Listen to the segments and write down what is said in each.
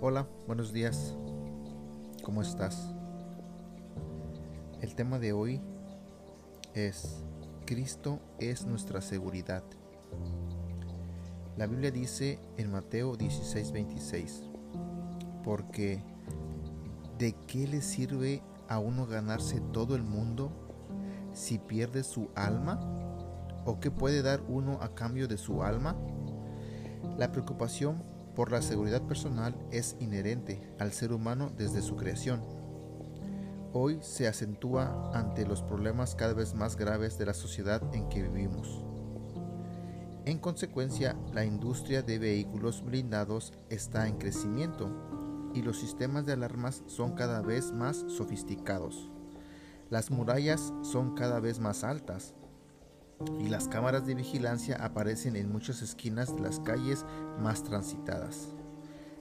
Hola, buenos días. ¿Cómo estás? El tema de hoy es Cristo es nuestra seguridad. La Biblia dice en Mateo 16:26, porque ¿de qué le sirve a uno ganarse todo el mundo si pierde su alma? ¿O qué puede dar uno a cambio de su alma? La preocupación por la seguridad personal es inherente al ser humano desde su creación. Hoy se acentúa ante los problemas cada vez más graves de la sociedad en que vivimos. En consecuencia, la industria de vehículos blindados está en crecimiento y los sistemas de alarmas son cada vez más sofisticados. Las murallas son cada vez más altas y las cámaras de vigilancia aparecen en muchas esquinas de las calles más transitadas.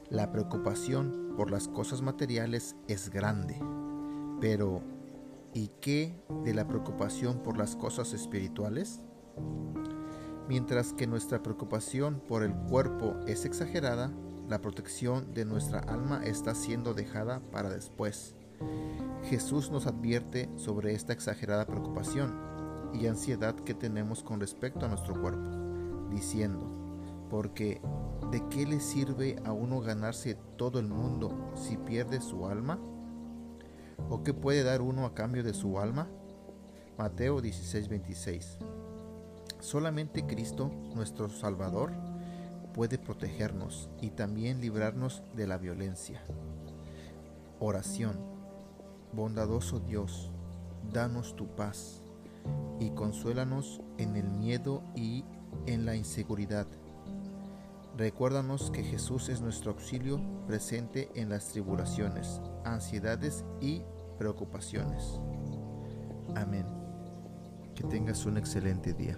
La preocupación por las cosas materiales es grande, pero ¿y qué de la preocupación por las cosas espirituales? Mientras que nuestra preocupación por el cuerpo es exagerada, la protección de nuestra alma está siendo dejada para después. Jesús nos advierte sobre esta exagerada preocupación y ansiedad que tenemos con respecto a nuestro cuerpo, diciendo, porque ¿de qué le sirve a uno ganarse todo el mundo si pierde su alma? ¿O qué puede dar uno a cambio de su alma? Mateo 16:26 Solamente Cristo, nuestro Salvador, puede protegernos y también librarnos de la violencia. Oración. Bondadoso Dios, danos tu paz y consuélanos en el miedo y en la inseguridad. Recuérdanos que Jesús es nuestro auxilio presente en las tribulaciones, ansiedades y preocupaciones. Amén. Que tengas un excelente día.